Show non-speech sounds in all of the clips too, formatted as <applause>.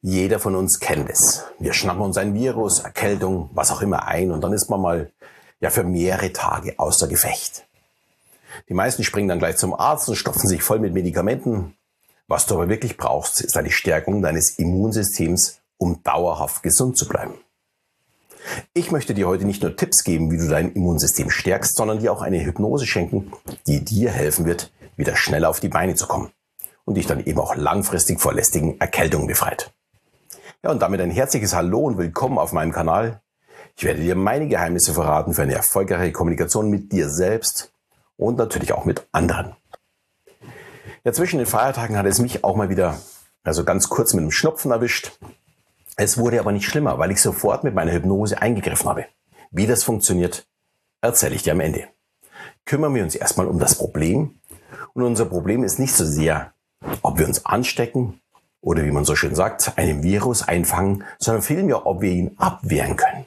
Jeder von uns kennt es. Wir schnappen uns ein Virus, Erkältung, was auch immer ein und dann ist man mal ja für mehrere Tage außer Gefecht. Die meisten springen dann gleich zum Arzt und stopfen sich voll mit Medikamenten. Was du aber wirklich brauchst, ist eine Stärkung deines Immunsystems, um dauerhaft gesund zu bleiben. Ich möchte dir heute nicht nur Tipps geben, wie du dein Immunsystem stärkst, sondern dir auch eine Hypnose schenken, die dir helfen wird, wieder schneller auf die Beine zu kommen und dich dann eben auch langfristig vor lästigen Erkältungen befreit. Ja, und damit ein herzliches Hallo und willkommen auf meinem Kanal. Ich werde dir meine Geheimnisse verraten für eine erfolgreiche Kommunikation mit dir selbst und natürlich auch mit anderen. Ja, zwischen den Feiertagen hat es mich auch mal wieder, also ganz kurz mit einem Schnupfen erwischt. Es wurde aber nicht schlimmer, weil ich sofort mit meiner Hypnose eingegriffen habe. Wie das funktioniert, erzähle ich dir am Ende. Kümmern wir uns erstmal um das Problem. Und unser Problem ist nicht so sehr, ob wir uns anstecken oder wie man so schön sagt, einen Virus einfangen, sondern vielmehr, ob wir ihn abwehren können.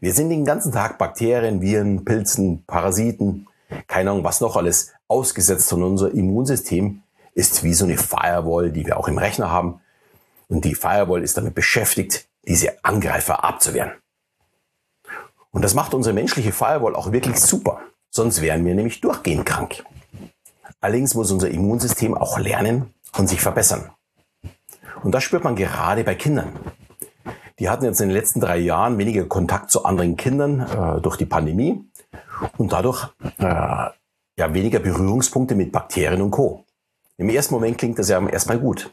Wir sind den ganzen Tag Bakterien, Viren, Pilzen, Parasiten, keine Ahnung, was noch alles ausgesetzt und unser Immunsystem ist wie so eine Firewall, die wir auch im Rechner haben. Und die Firewall ist damit beschäftigt, diese Angreifer abzuwehren. Und das macht unsere menschliche Firewall auch wirklich super. Sonst wären wir nämlich durchgehend krank. Allerdings muss unser Immunsystem auch lernen und sich verbessern. Und das spürt man gerade bei Kindern. Die hatten jetzt in den letzten drei Jahren weniger Kontakt zu anderen Kindern äh, durch die Pandemie und dadurch äh, ja weniger Berührungspunkte mit Bakterien und Co. Im ersten Moment klingt das ja erstmal gut.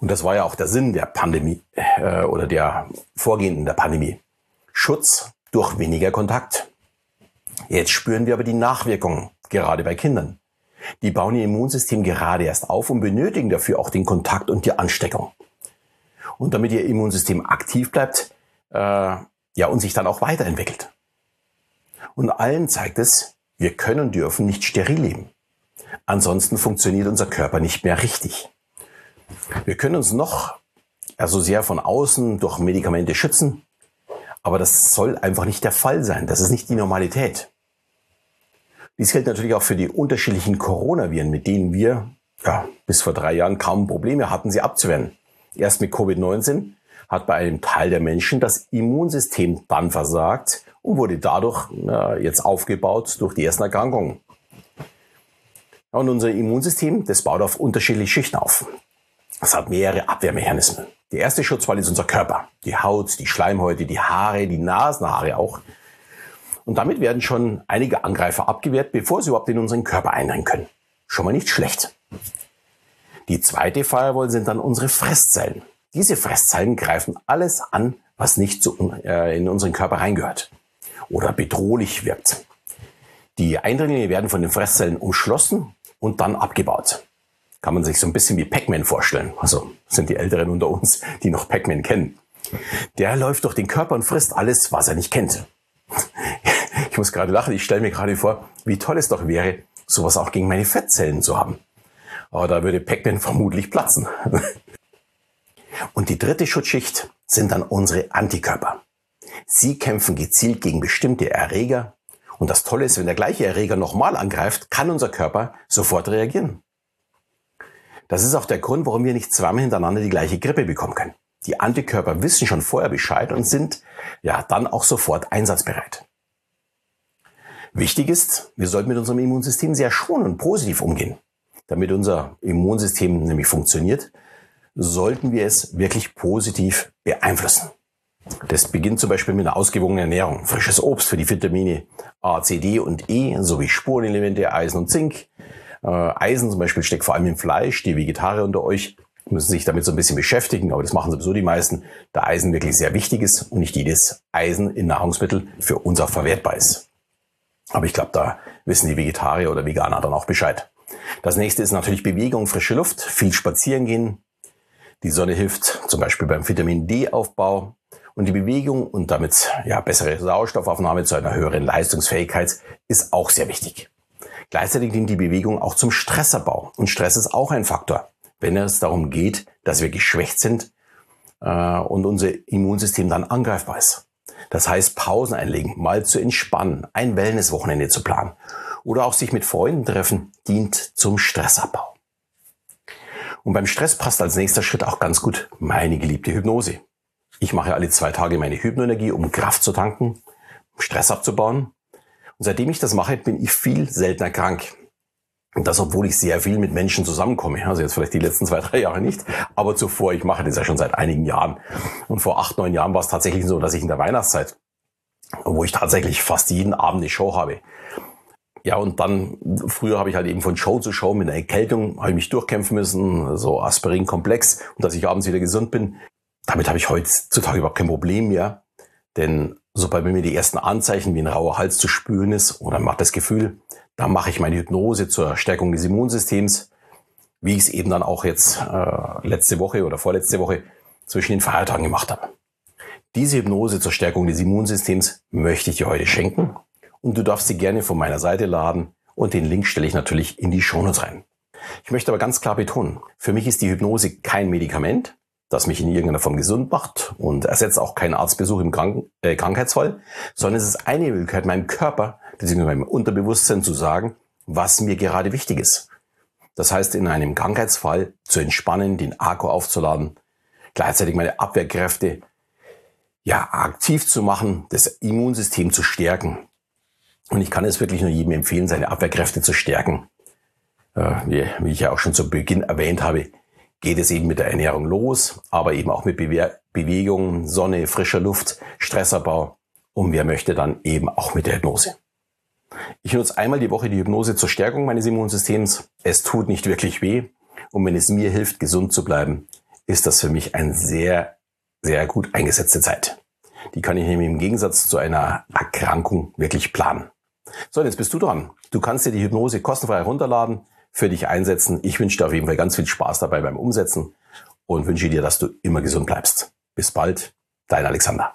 Und das war ja auch der Sinn der Pandemie äh, oder der Vorgehenden der Pandemie. Schutz durch weniger Kontakt. Jetzt spüren wir aber die Nachwirkungen, gerade bei Kindern. Die bauen ihr Immunsystem gerade erst auf und benötigen dafür auch den Kontakt und die Ansteckung. Und damit ihr Immunsystem aktiv bleibt, äh, ja, und sich dann auch weiterentwickelt. Und allen zeigt es, wir können und dürfen nicht steril leben. Ansonsten funktioniert unser Körper nicht mehr richtig. Wir können uns noch also sehr von außen durch Medikamente schützen, aber das soll einfach nicht der Fall sein. Das ist nicht die Normalität. Dies gilt natürlich auch für die unterschiedlichen Coronaviren, mit denen wir ja, bis vor drei Jahren kaum Probleme hatten, sie abzuwehren. Erst mit Covid-19 hat bei einem Teil der Menschen das Immunsystem dann versagt und wurde dadurch äh, jetzt aufgebaut durch die ersten Erkrankungen. Und unser Immunsystem, das baut auf unterschiedliche Schichten auf. Es hat mehrere Abwehrmechanismen. Der erste Schutzwall ist unser Körper. Die Haut, die Schleimhäute, die Haare, die Nasenhaare auch. Und damit werden schon einige Angreifer abgewehrt, bevor sie überhaupt in unseren Körper eindringen können. Schon mal nicht schlecht. Die zweite Firewall sind dann unsere Fresszellen. Diese Fresszellen greifen alles an, was nicht zu, äh, in unseren Körper reingehört oder bedrohlich wirkt. Die Eindringlinge werden von den Fresszellen umschlossen und dann abgebaut. Kann man sich so ein bisschen wie Pac-Man vorstellen. Also sind die Älteren unter uns, die noch Pac-Man kennen. Der läuft durch den Körper und frisst alles, was er nicht kennt. Ich muss gerade lachen. Ich stelle mir gerade vor, wie toll es doch wäre, sowas auch gegen meine Fettzellen zu haben. Aber da würde Pac-Man vermutlich platzen. <laughs> Und die dritte Schutzschicht sind dann unsere Antikörper. Sie kämpfen gezielt gegen bestimmte Erreger. Und das Tolle ist, wenn der gleiche Erreger nochmal angreift, kann unser Körper sofort reagieren. Das ist auch der Grund, warum wir nicht zweimal hintereinander die gleiche Grippe bekommen können. Die Antikörper wissen schon vorher Bescheid und sind ja dann auch sofort einsatzbereit. Wichtig ist, wir sollten mit unserem Immunsystem sehr schonend und positiv umgehen. Damit unser Immunsystem nämlich funktioniert, sollten wir es wirklich positiv beeinflussen. Das beginnt zum Beispiel mit einer ausgewogenen Ernährung. Frisches Obst für die Vitamine A, C, D und E sowie Spurenelemente Eisen und Zink. Äh, Eisen zum Beispiel steckt vor allem im Fleisch. Die Vegetarier unter euch müssen sich damit so ein bisschen beschäftigen, aber das machen sowieso die meisten, da Eisen wirklich sehr wichtig ist und nicht jedes Eisen in Nahrungsmitteln für uns auch verwertbar ist. Aber ich glaube, da wissen die Vegetarier oder Veganer dann auch Bescheid. Das nächste ist natürlich Bewegung, frische Luft, viel spazieren gehen. Die Sonne hilft zum Beispiel beim Vitamin D-Aufbau und die Bewegung und damit ja, bessere Sauerstoffaufnahme zu einer höheren Leistungsfähigkeit ist auch sehr wichtig. Gleichzeitig dient die Bewegung auch zum Stressabbau und Stress ist auch ein Faktor, wenn es darum geht, dass wir geschwächt sind äh, und unser Immunsystem dann angreifbar ist. Das heißt, Pausen einlegen, mal zu entspannen, ein Wellnesswochenende zu planen oder auch sich mit Freunden treffen, dient zum Stressabbau. Und beim Stress passt als nächster Schritt auch ganz gut meine geliebte Hypnose. Ich mache alle zwei Tage meine Hypnoenergie, um Kraft zu tanken, Stress abzubauen. Und seitdem ich das mache, bin ich viel seltener krank. Und das, obwohl ich sehr viel mit Menschen zusammenkomme. Also jetzt vielleicht die letzten zwei, drei Jahre nicht. Aber zuvor, ich mache das ja schon seit einigen Jahren. Und vor acht, neun Jahren war es tatsächlich so, dass ich in der Weihnachtszeit, wo ich tatsächlich fast jeden Abend eine Show habe. Ja, und dann, früher habe ich halt eben von Show zu Show mit einer Erkältung, habe ich mich durchkämpfen müssen, so Aspirin-Komplex. Und dass ich abends wieder gesund bin, damit habe ich heutzutage überhaupt kein Problem mehr. Denn sobald mir die ersten Anzeichen wie ein rauer Hals zu spüren ist oder man hat das Gefühl, da mache ich meine Hypnose zur Stärkung des Immunsystems, wie ich es eben dann auch jetzt äh, letzte Woche oder vorletzte Woche zwischen den Feiertagen gemacht habe. Diese Hypnose zur Stärkung des Immunsystems möchte ich dir heute schenken und du darfst sie gerne von meiner Seite laden und den Link stelle ich natürlich in die Shownotes rein. Ich möchte aber ganz klar betonen, für mich ist die Hypnose kein Medikament, das mich in irgendeiner Form gesund macht und ersetzt auch keinen Arztbesuch im Krank äh, Krankheitsfall, sondern es ist eine Möglichkeit, meinem Körper bzw. meinem Unterbewusstsein zu sagen, was mir gerade wichtig ist. Das heißt, in einem Krankheitsfall zu entspannen, den Akku aufzuladen, gleichzeitig meine Abwehrkräfte ja aktiv zu machen, das Immunsystem zu stärken. Und ich kann es wirklich nur jedem empfehlen, seine Abwehrkräfte zu stärken. Äh, wie, wie ich ja auch schon zu Beginn erwähnt habe, geht es eben mit der Ernährung los, aber eben auch mit Bewe Bewegung, Sonne, frischer Luft, Stressabbau und wer möchte dann eben auch mit der Hypnose. Ich nutze einmal die Woche die Hypnose zur Stärkung meines Immunsystems. Es tut nicht wirklich weh und wenn es mir hilft, gesund zu bleiben, ist das für mich eine sehr, sehr gut eingesetzte Zeit. Die kann ich nämlich im Gegensatz zu einer Erkrankung wirklich planen. So, jetzt bist du dran. Du kannst dir die Hypnose kostenfrei herunterladen für dich einsetzen. Ich wünsche dir auf jeden Fall ganz viel Spaß dabei beim Umsetzen und wünsche dir, dass du immer gesund bleibst. Bis bald, dein Alexander.